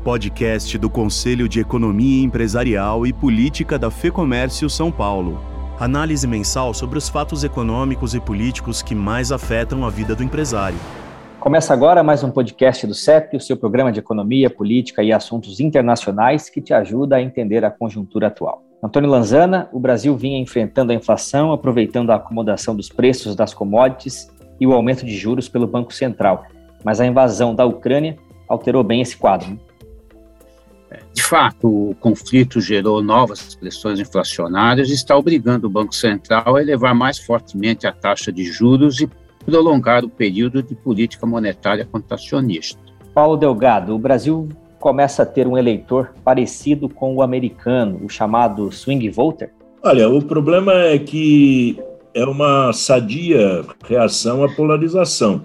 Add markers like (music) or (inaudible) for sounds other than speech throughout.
podcast do Conselho de Economia Empresarial e Política da FEComércio São Paulo. Análise mensal sobre os fatos econômicos e políticos que mais afetam a vida do empresário. Começa agora mais um podcast do CEP, o seu programa de economia, política e assuntos internacionais que te ajuda a entender a conjuntura atual. Antônio Lanzana, o Brasil vinha enfrentando a inflação, aproveitando a acomodação dos preços das commodities e o aumento de juros pelo Banco Central. Mas a invasão da Ucrânia alterou bem esse quadro. De fato, o conflito gerou novas pressões inflacionárias e está obrigando o Banco Central a elevar mais fortemente a taxa de juros e prolongar o período de política monetária contracionista. Paulo Delgado, o Brasil começa a ter um eleitor parecido com o americano, o chamado swing voter? Olha, o problema é que é uma sadia reação à polarização,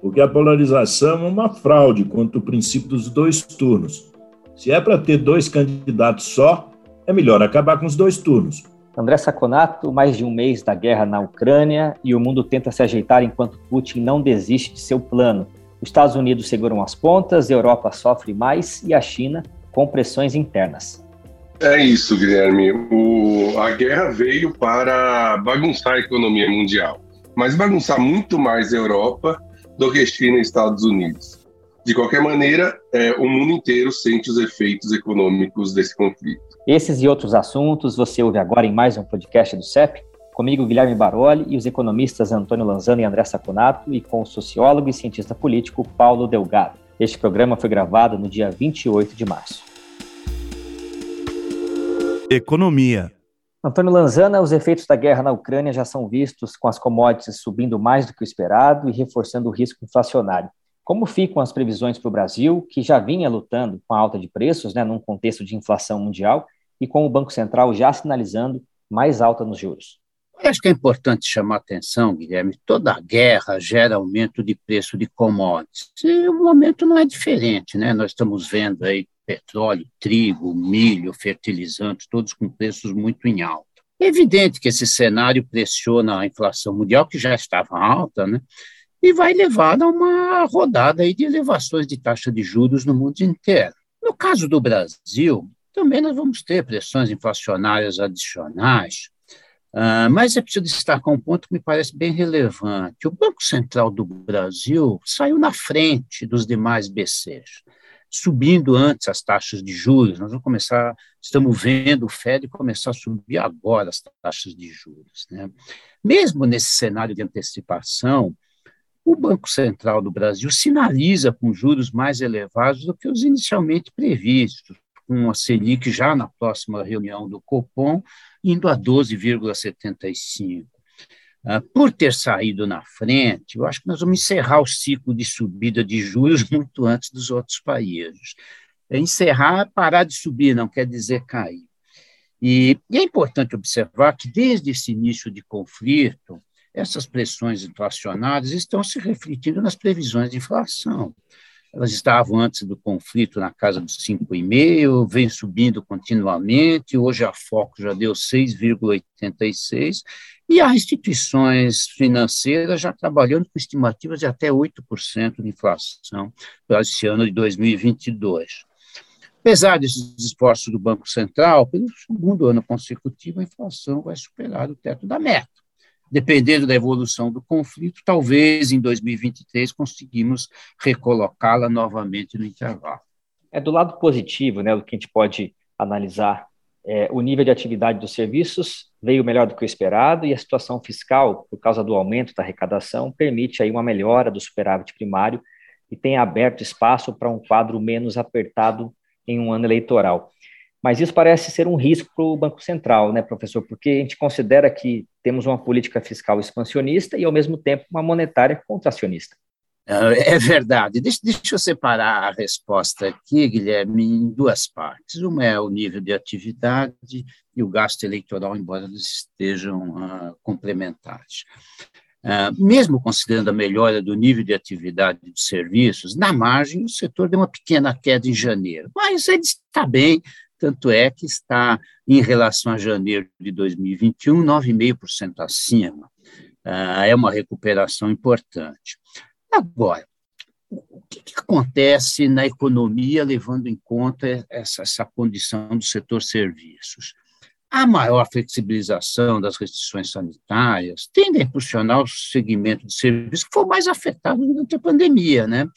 porque a polarização é uma fraude contra o princípio dos dois turnos. Se é para ter dois candidatos só, é melhor acabar com os dois turnos. André Saconato, mais de um mês da guerra na Ucrânia e o mundo tenta se ajeitar enquanto Putin não desiste de seu plano. Os Estados Unidos seguram as pontas, a Europa sofre mais e a China com pressões internas. É isso, Guilherme. O, a guerra veio para bagunçar a economia mundial, mas bagunçar muito mais a Europa do que China e Estados Unidos. De qualquer maneira, é, o mundo inteiro sente os efeitos econômicos desse conflito. Esses e outros assuntos você ouve agora em mais um podcast do CEP, comigo Guilherme Baroli e os economistas Antônio Lanzano e André Saconato e com o sociólogo e cientista político Paulo Delgado. Este programa foi gravado no dia 28 de março. Economia. Antônio Lanzana, os efeitos da guerra na Ucrânia já são vistos com as commodities subindo mais do que o esperado e reforçando o risco inflacionário. Como ficam as previsões para o Brasil, que já vinha lutando com a alta de preços, né, num contexto de inflação mundial, e com o Banco Central já sinalizando mais alta nos juros? Acho que é importante chamar a atenção, Guilherme, toda guerra gera aumento de preço de commodities. E o momento não é diferente, né? Nós estamos vendo aí petróleo, trigo, milho, fertilizantes, todos com preços muito em alta. É evidente que esse cenário pressiona a inflação mundial, que já estava alta, né? E vai levar a uma rodada aí de elevações de taxa de juros no mundo inteiro. No caso do Brasil, também nós vamos ter pressões inflacionárias adicionais, uh, mas é preciso destacar um ponto que me parece bem relevante. O Banco Central do Brasil saiu na frente dos demais BCs, subindo antes as taxas de juros. Nós vamos começar, estamos vendo o Fed começar a subir agora as taxas de juros. Né? Mesmo nesse cenário de antecipação, o Banco Central do Brasil sinaliza com juros mais elevados do que os inicialmente previstos, com a Selic já na próxima reunião do Copom indo a 12,75. Uh, por ter saído na frente, eu acho que nós vamos encerrar o ciclo de subida de juros (laughs) muito antes dos outros países. É encerrar, parar de subir, não quer dizer cair. E, e é importante observar que, desde esse início de conflito, essas pressões inflacionárias estão se refletindo nas previsões de inflação. Elas estavam antes do conflito na casa dos 5,5, vem subindo continuamente, hoje a Foco já deu 6,86, e há instituições financeiras já trabalhando com estimativas de até 8% de inflação para esse ano de 2022. Apesar desses esforços do Banco Central, pelo segundo ano consecutivo, a inflação vai superar o teto da meta dependendo da evolução do conflito, talvez em 2023 conseguimos recolocá-la novamente no intervalo. É do lado positivo, né, o que a gente pode analisar, é, o nível de atividade dos serviços veio melhor do que o esperado e a situação fiscal, por causa do aumento da arrecadação, permite aí uma melhora do superávit primário e tem aberto espaço para um quadro menos apertado em um ano eleitoral. Mas isso parece ser um risco para o Banco Central, né, professor? Porque a gente considera que temos uma política fiscal expansionista e, ao mesmo tempo, uma monetária contracionista. É, é verdade. Deixa, deixa eu separar a resposta aqui, Guilherme, em duas partes. Uma é o nível de atividade e o gasto eleitoral, embora eles estejam uh, complementares. Uh, mesmo considerando a melhora do nível de atividade dos serviços, na margem o setor deu uma pequena queda em janeiro, mas ele está bem, tanto é que está, em relação a janeiro de 2021, 9,5% acima. Ah, é uma recuperação importante. Agora, o que, que, acontece na economia levando em conta essa, essa condição do setor serviços? A maior flexibilização das restrições sanitárias tende a impulsionar o segmento de serviços que foi mais afetado durante a pandemia, né?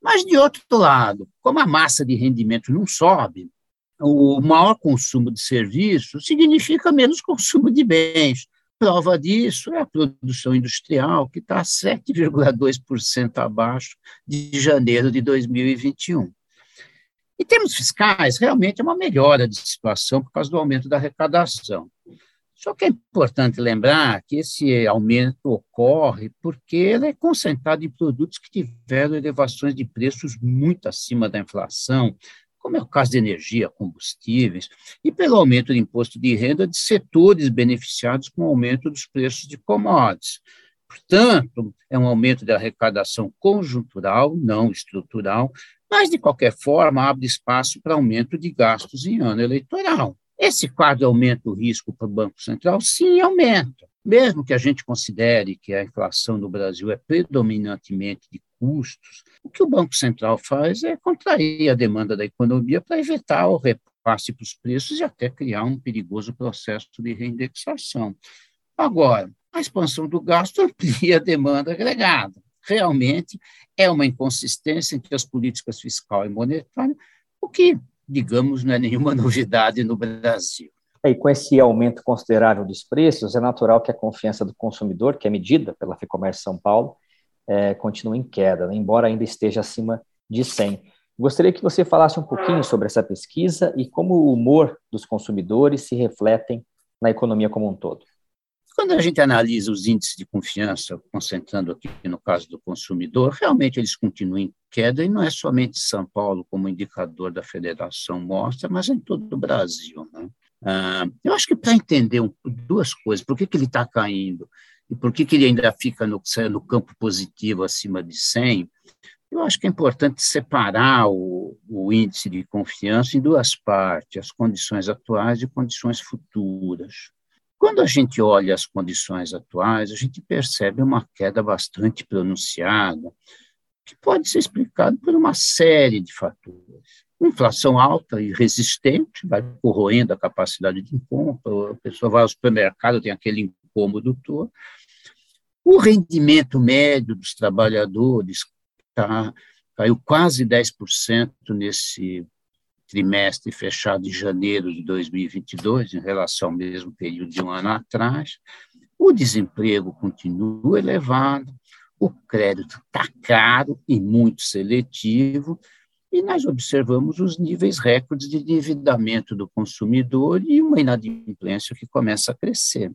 Mas, de outro lado, como a massa de rendimento não sobe, o maior consumo de serviços significa menos (laughs) consumo de bens. Prova disso é a produção industrial, que está 7,2% abaixo de janeiro de 2021. Em termos fiscais, realmente é uma melhora de situação por causa do aumento da arrecadação. Só que é importante lembrar que esse aumento ocorre porque ele é concentrado em produtos que tiveram elevações de preços muito acima da inflação, como é o caso de energia, combustíveis, e pelo aumento do imposto de renda de setores beneficiados com o aumento dos preços de commodities. Portanto, é um aumento da arrecadação conjuntural, não estrutural, mas, de qualquer forma, abre espaço para aumento de gastos em ano eleitoral. Esse quadro aumenta o risco para o Banco Central? Sim, aumenta. Mesmo que a gente considere que a inflação no Brasil é predominantemente de custos, o que o Banco Central faz é contrair a demanda da economia para evitar o repasse para os preços e até criar um perigoso processo de reindexação. Agora, a expansão do gasto (laughs) amplia a demanda agregada. Realmente é uma inconsistência entre as políticas fiscal e monetária, o que, digamos, não é nenhuma (laughs) novidade no Brasil. E com esse aumento considerável dos preços, é natural que a confiança do consumidor, que é medida pela FEComércio São Paulo, é, continue em queda, né? embora ainda esteja acima de 100. Gostaria que você falasse um pouquinho sobre essa pesquisa e como o humor dos consumidores se refletem na economia como um todo. Quando a gente analisa os índices de confiança, concentrando aqui no caso do consumidor, realmente eles continuam em queda, e não é somente São Paulo, como indicador da federação mostra, mas em todo o Brasil. Né? Ah, eu acho que para entender um, duas coisas, por que, que ele está caindo e por que, que ele ainda fica no, no campo positivo acima de 100, eu acho que é importante separar o, o, índice de confiança em duas partes, as condições atuais e condições futuras. Quando a gente olha as condições atuais, a gente percebe uma queda bastante pronunciada, que pode ser explicada por uma série de fatores inflação alta e resistente, vai corroendo a capacidade de compra, a pessoa vai ao supermercado, tem aquele incômodo todo. O rendimento médio dos trabalhadores tá, caiu quase 10% nesse trimestre fechado em janeiro de 2022, em relação ao mesmo período de um ano atrás. O desemprego continua elevado, o crédito está caro e muito seletivo, e nós observamos os níveis recordes de endividamento do consumidor e uma inadimplência que começa a crescer.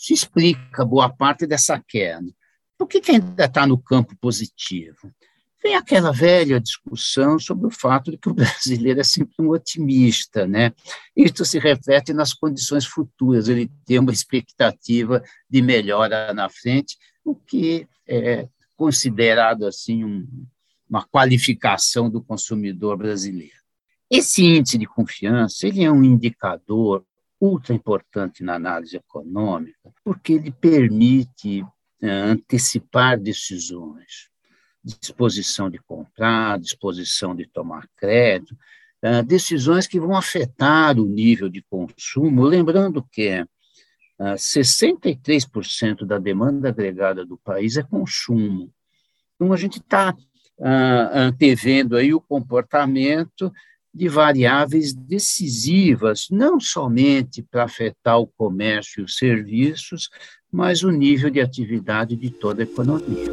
Isso explica boa parte dessa queda. Por que, que ainda está no campo positivo? Vem aquela velha discussão sobre o fato de que o (laughs) brasileiro é sempre um otimista, né? Isso se reflete nas condições futuras, ele tem uma expectativa de melhora na frente, o que é considerado assim um, uma qualificação do consumidor brasileiro. Esse índice de confiança ele é um indicador ultra importante na análise econômica, porque ele permite é, antecipar decisões, disposição de comprar, disposição de tomar crédito, é, decisões que vão afetar o nível de consumo, lembrando que é, 63% da demanda agregada do país é consumo. Então, a gente está antevendo aí o comportamento de variáveis decisivas, não somente para afetar o comércio e os serviços, mas o nível de atividade de toda a economia.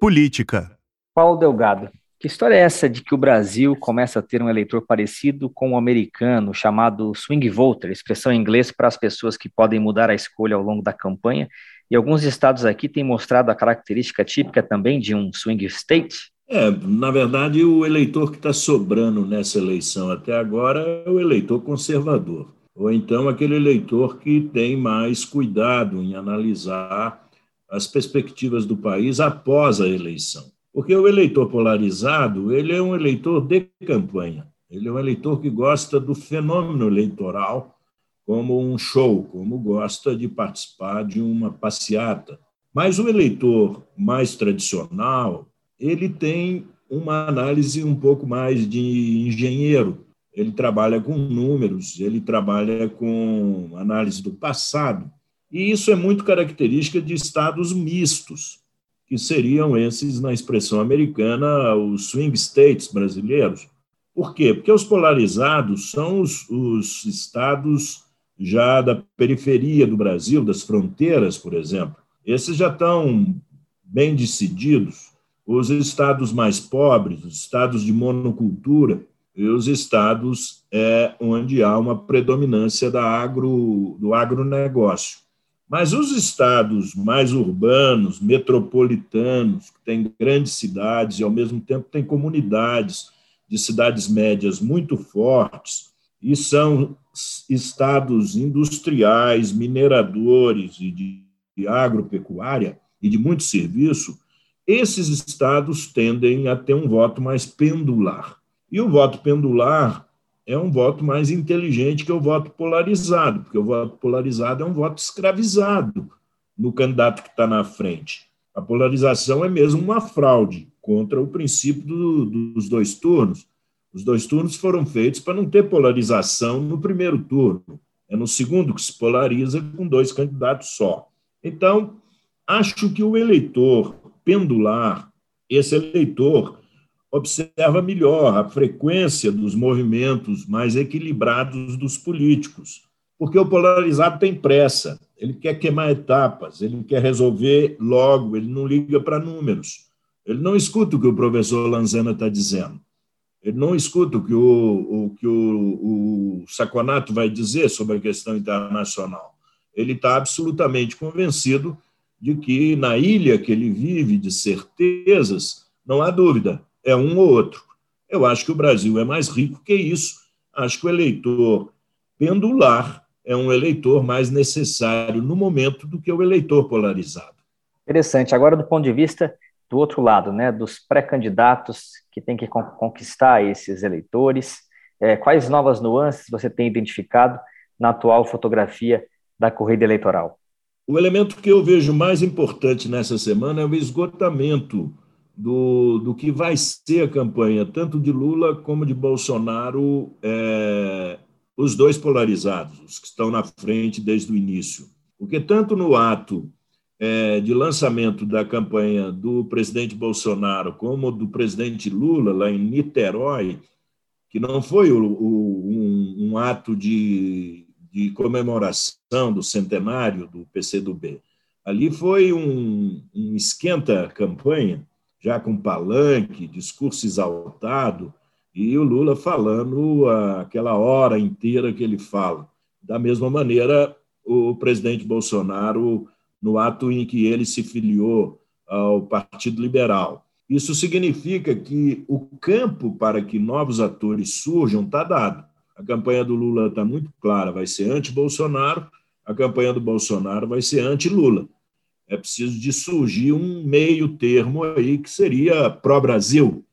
Política. Paulo Delgado, que história é essa de que o Brasil começa a ter um eleitor parecido com o americano, chamado swing voter, expressão em inglês para as pessoas que podem mudar a escolha ao longo da campanha? E alguns estados aqui têm mostrado a característica típica também de um swing state? É, na verdade, o eleitor que está sobrando nessa eleição até agora é o eleitor conservador, ou então aquele eleitor que tem mais cuidado em analisar as perspectivas do país após a eleição. Porque o eleitor polarizado, ele é um eleitor de campanha, ele é um eleitor que gosta do fenômeno eleitoral como um show, como gosta de participar de uma passeata. Mas o eleitor mais tradicional, ele tem uma análise um pouco mais de engenheiro. Ele trabalha com números, ele trabalha com análise do passado, e isso é muito característica de estados mistos, que seriam esses, na expressão americana, os swing states brasileiros. Por quê? Porque os polarizados são os, os estados já da periferia do Brasil, das fronteiras, por exemplo. Esses já estão bem decididos. Os estados mais pobres, os estados de monocultura, e os estados é, onde há uma predominância da agro, do agronegócio. Mas os estados mais urbanos, metropolitanos, que têm grandes cidades e, ao mesmo tempo, têm comunidades de cidades médias muito fortes, e são estados industriais, mineradores e de, de agropecuária e de muito serviço, esses estados tendem a ter um voto mais pendular. E o voto pendular é um voto mais inteligente que o voto polarizado, porque o voto polarizado é um voto escravizado no candidato que está na frente. A polarização é mesmo uma fraude contra o princípio do, dos dois turnos. Os dois turnos foram feitos para não ter polarização no primeiro turno. É no segundo que se polariza com dois candidatos só. Então, acho que o eleitor pendular, esse eleitor observa melhor a frequência dos movimentos mais equilibrados dos políticos, porque o polarizado tem pressa, ele quer queimar etapas, ele quer resolver logo, ele não liga para números, ele não escuta o que o professor Lanzana está dizendo. Ele não escuta o que o, o que o, o Saconato vai dizer sobre a questão internacional. Ele está absolutamente convencido de que na ilha que ele vive de certezas, não há dúvida, é um ou outro. Eu acho que o Brasil é mais rico que isso. Acho que o eleitor pendular é um eleitor mais necessário no momento do que o eleitor polarizado. Interessante. Agora, do ponto de vista do outro lado, né, dos pré-candidatos que têm que conquistar esses eleitores, é, quais novas nuances você tem identificado na atual fotografia da corrida eleitoral? O elemento que eu vejo mais importante nessa semana é o esgotamento do, do que vai ser a campanha, tanto de Lula como de Bolsonaro, é, os dois polarizados, os que estão na frente desde o início. Porque tanto no ato é, de lançamento da campanha do presidente Bolsonaro como do presidente Lula, lá em Niterói, que não foi o, o, um, um, ato de, de, comemoração do centenário do PCdoB. Ali foi um, um esquenta-campanha, já com palanque, discurso exaltado, e o Lula falando aquela hora inteira que ele fala. Da mesma maneira, o presidente Bolsonaro no ato em que ele se filiou ao Partido Liberal. Isso significa que o campo para que novos atores surjam está dado. A campanha do Lula está muito clara, vai ser anti-Bolsonaro, a campanha do Bolsonaro vai ser anti-Lula. É preciso de surgir um meio termo aí que seria pró-Brasil,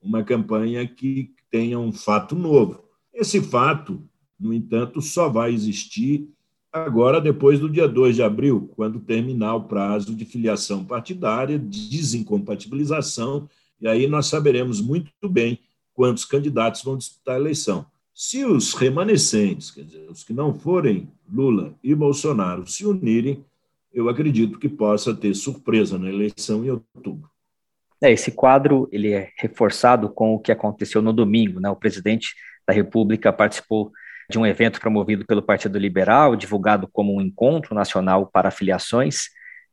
uma campanha que tenha um fato novo. Esse fato, no entanto, só vai existir agora depois do dia 2 de abril, quando terminar o prazo de filiação partidária, desincompatibilização, e aí nós saberemos muito bem quantos candidatos vão disputar a eleição. Se os remanescentes, quer dizer, os que não forem Lula e Bolsonaro, se unirem, eu acredito que possa ter surpresa na eleição em outubro. É, esse quadro ele é reforçado com o que aconteceu no domingo. Né? O presidente da República participou de um evento promovido pelo Partido Liberal, divulgado como um encontro nacional para filiações,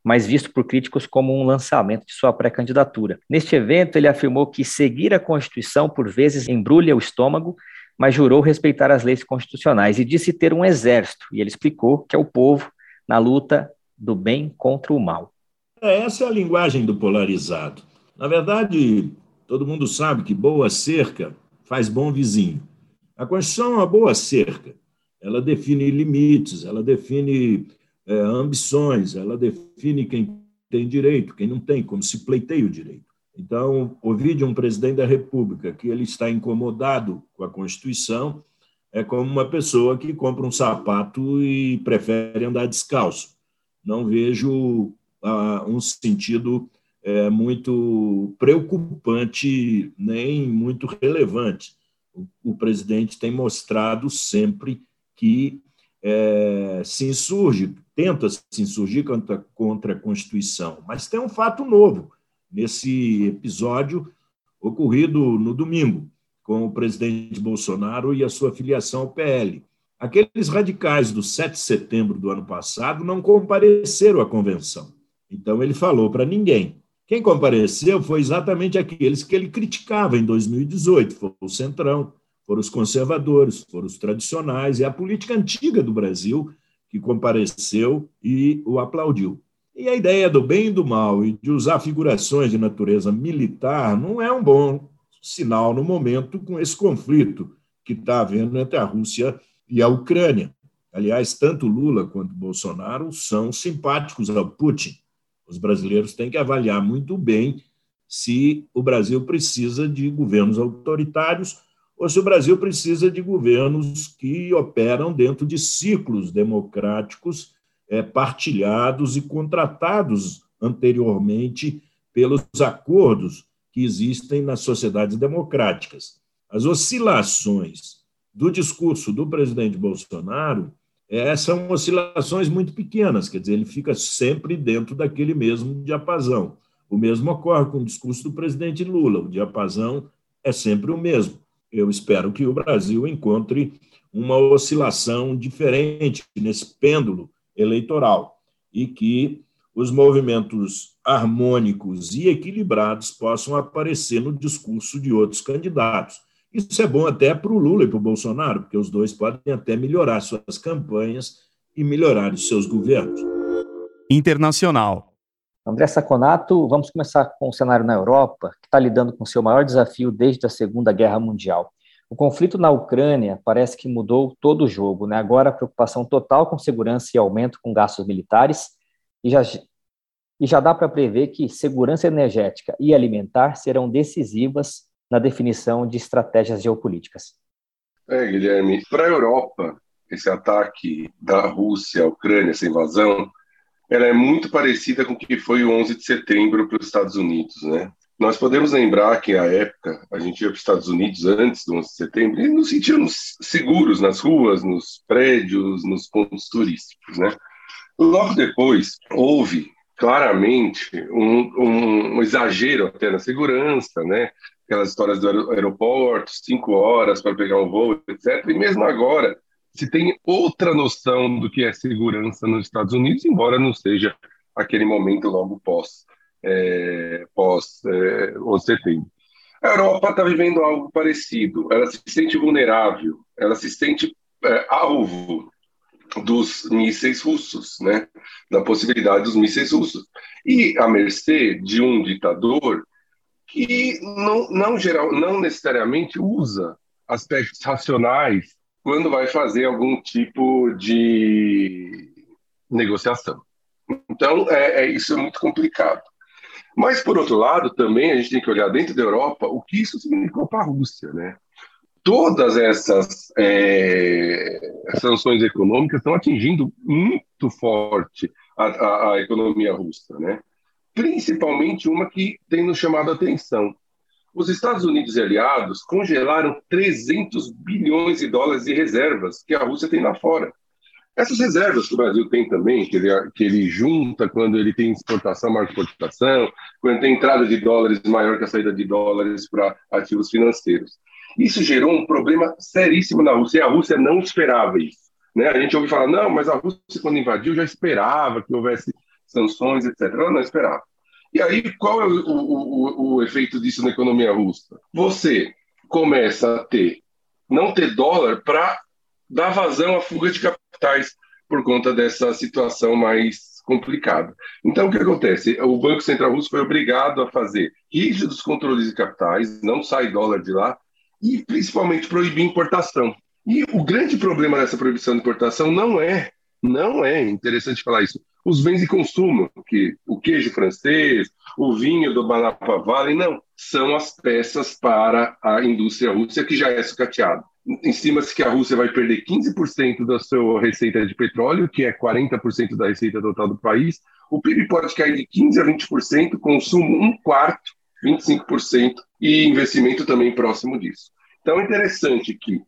mas visto por críticos como um lançamento de sua pré-candidatura. Neste evento, ele afirmou que seguir a Constituição por vezes embrulha o estômago, mas jurou respeitar as leis constitucionais e disse ter um exército, e ele explicou que é o povo na luta do bem contra o mal. É, essa é a linguagem do polarizado. Na verdade, todo mundo sabe que boa cerca faz bom vizinho. A Constituição é uma boa cerca. Ela define limites, ela define é, ambições, ela define quem tem direito, quem não tem, como se pleiteia o direito. Então, ouvir de um presidente da República que ele está incomodado com a Constituição é como uma pessoa que compra um sapato e prefere andar descalço. Não vejo ah, um sentido é, muito preocupante nem muito relevante. O, o presidente tem mostrado sempre que é, se insurge, tenta se insurgir contra, contra a Constituição. Mas tem um fato novo nesse episódio ocorrido no domingo, com o presidente Bolsonaro e a sua filiação ao PL. Aqueles radicais do 7 de setembro do ano passado não compareceram à convenção. Então ele falou para ninguém. Quem compareceu foi exatamente aqueles que ele criticava em 2018, foi o Centrão, foram os conservadores, foram os tradicionais e a política antiga do Brasil que compareceu e o aplaudiu. E a ideia do bem e do mal e de usar figurações de natureza militar não é um bom sinal no momento com esse conflito que está havendo entre a Rússia e a Ucrânia. Aliás, tanto Lula quanto Bolsonaro são simpáticos ao Putin. Os brasileiros têm que avaliar muito bem se o Brasil precisa de governos autoritários ou se o Brasil precisa de governos que operam dentro de ciclos democráticos é, partilhados e contratados anteriormente pelos acordos que existem nas sociedades democráticas. As oscilações do discurso do presidente Bolsonaro é, são oscilações muito pequenas, quer dizer, ele fica sempre dentro daquele mesmo diapasão. O mesmo ocorre com o discurso do presidente Lula, o diapasão é sempre o mesmo eu espero que o Brasil encontre uma oscilação diferente nesse pêndulo eleitoral e que os movimentos harmônicos e equilibrados possam aparecer no discurso de outros candidatos. Isso é bom até para o Lula e para o Bolsonaro, porque os dois podem até melhorar suas campanhas e melhorar os seus governos. Internacional. André Saconato, vamos começar com o cenário na Europa, que está lidando com seu maior desafio desde a Segunda Guerra Mundial. O conflito na Ucrânia parece que mudou todo o jogo, né? Agora preocupação total com segurança e aumento com gastos militares, e já, e já dá para prever que segurança energética e alimentar serão decisivas na definição de estratégias geopolíticas. É, Guilherme, para a Europa, esse ataque da Rússia à Ucrânia, essa invasão, ela é muito parecida com o que foi o 11 de setembro para os Estados Unidos, né? Nós podemos lembrar que, à época, a gente ia para os Estados Unidos antes do 11 de setembro e nos sentíamos seguros nas ruas, nos prédios, nos pontos turísticos, né? Logo depois, houve claramente um, um, um exagero até na segurança, né? Aquelas histórias do aeroporto, cinco horas para pegar um voo, etc. E mesmo agora, se tem outra noção do que é segurança nos Estados Unidos, embora não seja aquele momento logo pós, é, pós é, 11 de setembro. A Europa está vivendo algo parecido. Ela se sente vulnerável, ela se sente é, alvo dos mísseis russos, né? Da possibilidade dos mísseis russos. E à mercê de um ditador que não, não, geral, não necessariamente usa aspectos racionais quando vai fazer algum tipo de negociação. Então, é, é, isso é muito complicado. Mas, por outro lado, também a gente tem que olhar dentro da Europa o que isso significou para a Rússia. Né? Todas essas é, sanções econômicas estão atingindo muito forte a, a, a economia russa. Né? Principalmente uma que tem nos chamado a atenção, os Estados Unidos e aliados congelaram 300 bilhões de dólares de reservas que a Rússia tem lá fora. Essas reservas que o Brasil tem também, que ele, que ele junta quando ele tem exportação, maior exportação, quando tem entrada de dólares maior que a saída de dólares para ativos financeiros. Isso gerou um problema seríssimo na Rússia, e a Rússia não esperava isso. Né? A gente ouve falar, não, mas a Rússia, quando invadiu, já esperava que houvesse sanções, etc. Ela não esperava. E aí, qual é o, o, o, efeito disso na economia russa? Você começa a ter, não ter dólar para dar vazão à fuga de capitais por conta dessa situação mais complicada. Então, o que acontece? O Banco Central Russo foi obrigado a fazer rígidos controles de capitais, não sai dólar de lá, e principalmente proibir importação. E o grande problema dessa proibição de importação não é, não é interessante falar isso, os bens de consumo, que o queijo francês, o vinho do Banapa Valley, não, são as peças para a indústria russa que já é sucateada. Estima-se que a Rússia vai perder 15% da sua receita de petróleo, que é 40% da receita total do país, o PIB pode cair de 15% a 20%, consumo um quarto, 25%, e investimento também próximo disso. Então é interessante que,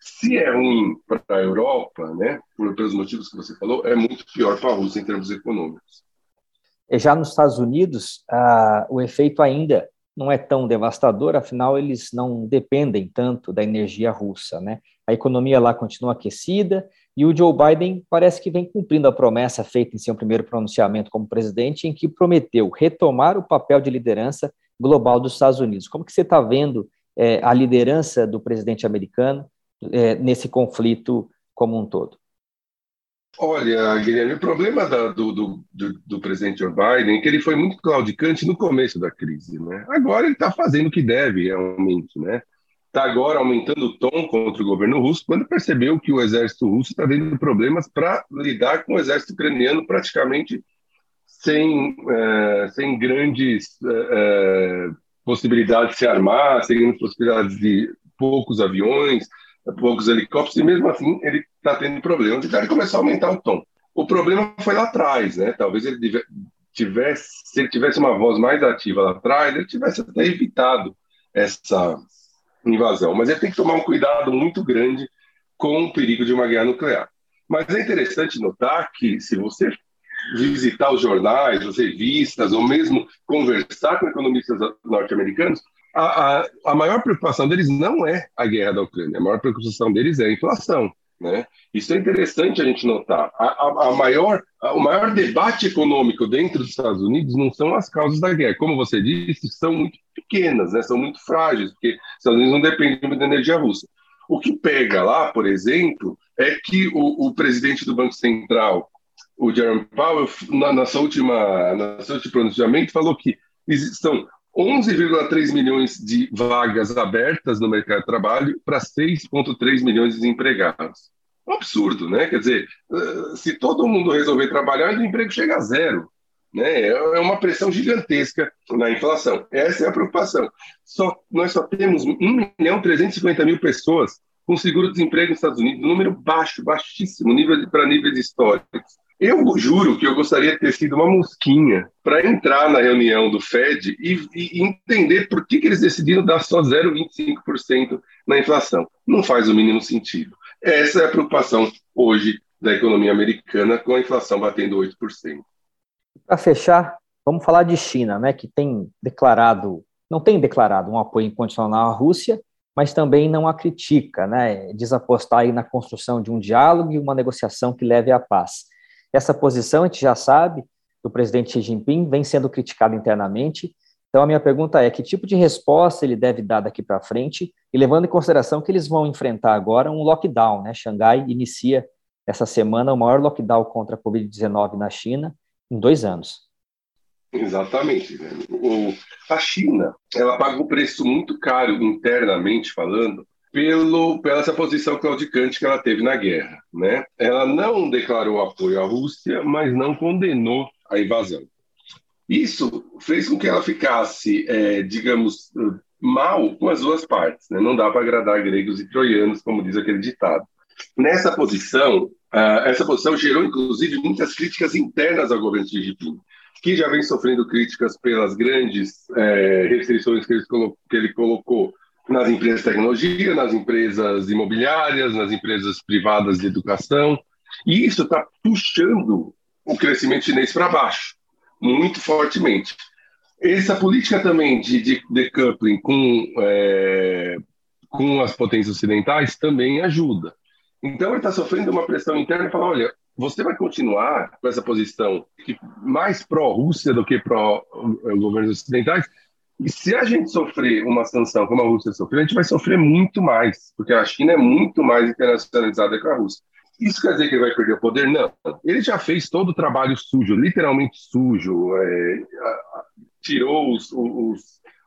se é ruim para a Europa, né, pelos motivos que você falou, é muito pior para a Rússia em termos econômicos. Já nos Estados Unidos, ah, o efeito ainda não é tão devastador, afinal, eles não dependem tanto da energia russa. Né? A economia lá continua aquecida e o Joe Biden parece que vem cumprindo a promessa feita em seu primeiro pronunciamento como presidente, em que prometeu retomar o papel de liderança global dos Estados Unidos. Como que você está vendo é, a liderança do presidente americano é, nesse conflito como um todo? Olha, Guilherme, o problema da, do, do, do, do, presidente Joe Biden é que ele foi muito claudicante no começo da crise. Né? Agora ele está fazendo o que deve, realmente. Né? Está agora aumentando o tom contra o governo russo, quando percebeu que o exército russo está tendo problemas para lidar com o exército ucraniano praticamente sem, é, sem grandes é, é possibilidades de se armar, sem grandes possibilidades de poucos aviões, poucos helicópteros, e mesmo assim ele está tendo problemas. Então ele começou a aumentar o tom. O problema foi lá atrás, né? Talvez ele tivesse, se ele tivesse uma voz mais ativa lá atrás, ele tivesse até evitado essa invasão. Mas ele tem que tomar um cuidado muito grande com o perigo de uma guerra nuclear. Mas é interessante notar que, se você visitar os jornais, as revistas, ou mesmo conversar com economistas norte-americanos, a, a, a, maior preocupação deles não é a guerra da Ucrânia, a maior preocupação deles é a inflação. Né? Isso é interessante a gente notar. A, a maior, o maior debate econômico dentro dos Estados Unidos não são as causas da guerra. Como você disse, são muito pequenas, né? são muito frágeis, porque os Estados Unidos não dependem muito da energia russa. O que pega lá, por exemplo, é que o, o presidente do Banco Central, o Jerome Powell, na, na, sua última, na seu último pronunciamento, falou que existem 11,3 milhões de vagas abertas no mercado de trabalho para 6,3 milhões de desempregados. Um absurdo, né? Quer dizer, eh, se todo mundo resolver trabalhar, o emprego chega a zero. Né? É uma pressão gigantesca na inflação. Essa é a preocupação. Só, nós só temos 1 milhão 350 mil pessoas com seguro-desemprego nos Estados Unidos, um número baixo, baixíssimo, nível para níveis históricos. Eu juro que eu gostaria de ter sido uma mosquinha para entrar na reunião do Fed e, e, entender por que, que eles decidiram dar só 0,25% na inflação. Não faz o mínimo sentido. Essa é a preocupação hoje da economia americana com a inflação batendo 8%. Para fechar, vamos falar de China, né, que tem declarado, não tem declarado um apoio incondicional à Rússia, mas também não a critica, né, diz apostar aí na construção de um diálogo e uma negociação que leve à paz. Essa posição, a gente já sabe, do presidente Xi Jinping vem sendo criticada internamente. Então, a minha pergunta é: que tipo de resposta ele deve dar daqui para frente? E levando em consideração que eles vão enfrentar agora um lockdown, né? Xangai inicia essa semana o maior lockdown contra a Covid-19 na China em dois anos. Exatamente. O, a China, ela paga um preço muito caro internamente falando pelo, pela essa posição claudicante que ela teve na guerra. Né? Ela não declarou apoio à Rússia, mas não condenou a invasão. Isso fez com que ela ficasse, é, digamos, mal com as duas partes. Né? Não dá para agradar gregos e troianos, como diz aquele ditado. Nessa posição, uh, essa posição gerou, inclusive, muitas críticas internas ao governo de Jinping, que já vem sofrendo críticas pelas grandes é, restrições que ele, que ele colocou nas empresas de tecnologia, nas empresas imobiliárias, nas empresas privadas de educação. E isso está puxando o crescimento chinês para baixo, muito fortemente. Essa política também de, de decoupling com, é, com as potências ocidentais também ajuda. Então, ele está sofrendo uma pressão interna e fala: olha, você vai continuar com essa posição mais pró-Rússia do que pró-governos ocidentais, e se a gente sofrer uma sanção como a Rússia sofreu, a gente vai sofrer muito mais, porque a China é muito mais internacionalizada que a Rússia. Isso quer dizer que ele vai perder o poder? Não. Ele já fez todo o trabalho sujo, literalmente sujo, é, tirou os, os,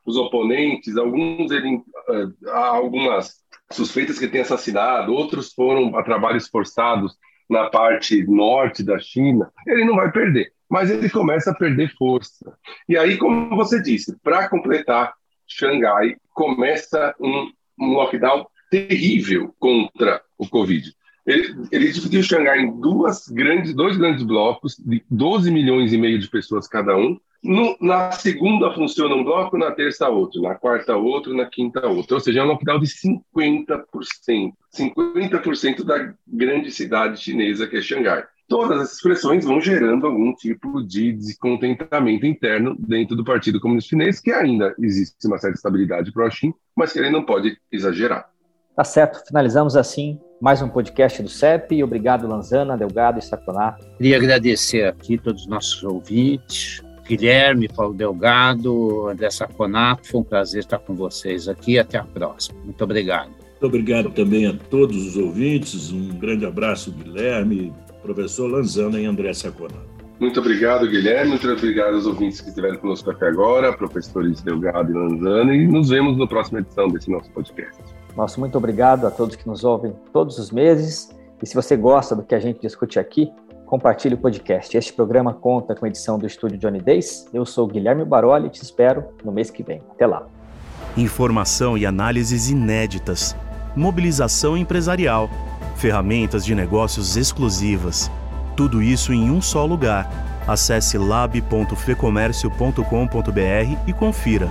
os, oponentes, alguns ele, é, algumas suspeitas que tem assassinado, outros foram a trabalhos forçados na parte norte da China. Ele não vai perder mas ele começa a perder força. E aí, como você disse, para completar, Xangai começa um, um lockdown terrível contra o Covid. Ele, ele dividiu Xangai em duas grandes, dois grandes blocos de 12 milhões e meio de pessoas cada um. No, na segunda funciona um bloco, na terça outro, na quarta outro, na quinta outro. Ou seja, é um lockdown de 50%. 50% da grande cidade chinesa que é Xangai todas essas pressões vão gerando algum tipo de descontentamento interno dentro do Partido Comunista Chinês, que ainda existe uma certa estabilidade pró-Xin, mas que ele não pode exagerar. Tá certo, finalizamos assim mais um podcast do CEP. Obrigado, Lanzana, Delgado e Saconato. Queria agradecer aqui todos os nossos ouvintes, Guilherme, Paulo Delgado, André Saconato. Foi um prazer estar com vocês aqui. Até a próxima. Muito obrigado. Muito obrigado também a todos os ouvintes. Um grande abraço, Guilherme, professor Lanzana e André Saconato. Muito obrigado, Guilherme. Muito obrigado aos ouvintes que estiveram conosco até agora, professores Delgado e Lanzana, e nos vemos na próxima edição desse nosso podcast. Nosso muito obrigado a todos que nos ouvem todos os meses. E se você gosta do que a gente discute aqui, compartilhe o podcast. Este programa conta com a edição do estúdio Johnny Days. Eu sou Guilherme Baroli e te espero no mês que vem. Até lá. Informação e análises inéditas. Mobilização empresarial. Ferramentas de negócios exclusivas. Tudo isso em um só lugar. Acesse lab.fecomércio.com.br e confira.